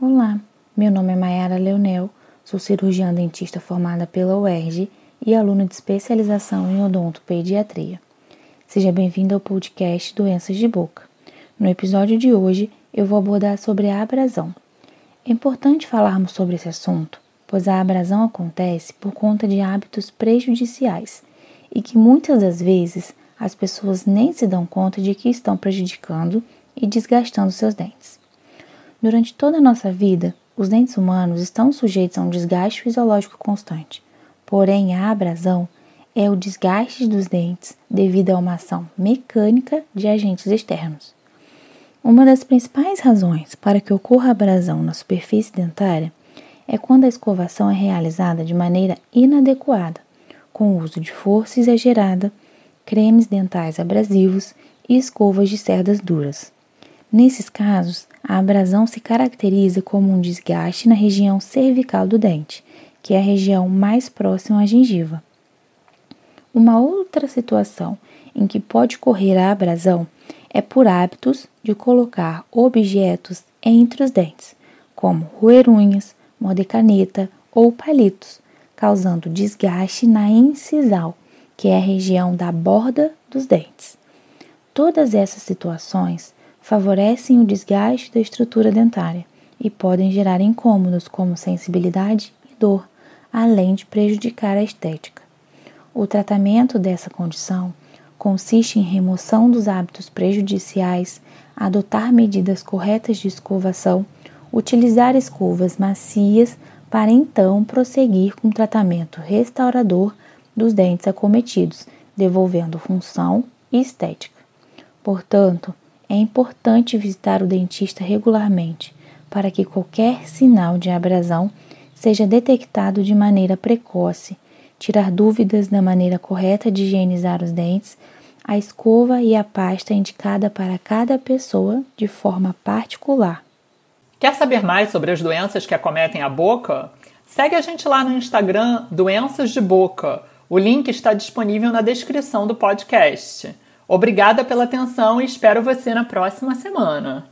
Olá, meu nome é Mayara Leonel, sou cirurgiã dentista formada pela UERJ e aluna de especialização em odontopediatria. Seja bem-vindo ao podcast Doenças de Boca. No episódio de hoje, eu vou abordar sobre a abrasão. É importante falarmos sobre esse assunto, pois a abrasão acontece por conta de hábitos prejudiciais e que muitas das vezes as pessoas nem se dão conta de que estão prejudicando e desgastando seus dentes. Durante toda a nossa vida, os dentes humanos estão sujeitos a um desgaste fisiológico constante. Porém, a abrasão é o desgaste dos dentes devido a uma ação mecânica de agentes externos. Uma das principais razões para que ocorra abrasão na superfície dentária é quando a escovação é realizada de maneira inadequada, com o uso de força exagerada, cremes dentais abrasivos e escovas de cerdas duras. Nesses casos, a abrasão se caracteriza como um desgaste na região cervical do dente, que é a região mais próxima à gengiva. Uma outra situação em que pode correr a abrasão é por hábitos de colocar objetos entre os dentes, como roer unhas, morder caneta ou palitos, causando desgaste na incisal, que é a região da borda dos dentes. Todas essas situações favorecem o desgaste da estrutura dentária e podem gerar incômodos como sensibilidade e dor, além de prejudicar a estética. O tratamento dessa condição consiste em remoção dos hábitos prejudiciais, adotar medidas corretas de escovação, utilizar escovas macias para então prosseguir com o tratamento restaurador dos dentes acometidos, devolvendo função e estética. Portanto, é importante visitar o dentista regularmente para que qualquer sinal de abrasão seja detectado de maneira precoce, tirar dúvidas da maneira correta de higienizar os dentes, a escova e a pasta indicada para cada pessoa de forma particular. Quer saber mais sobre as doenças que acometem a boca? Segue a gente lá no Instagram Doenças de Boca. O link está disponível na descrição do podcast. Obrigada pela atenção e espero você na próxima semana.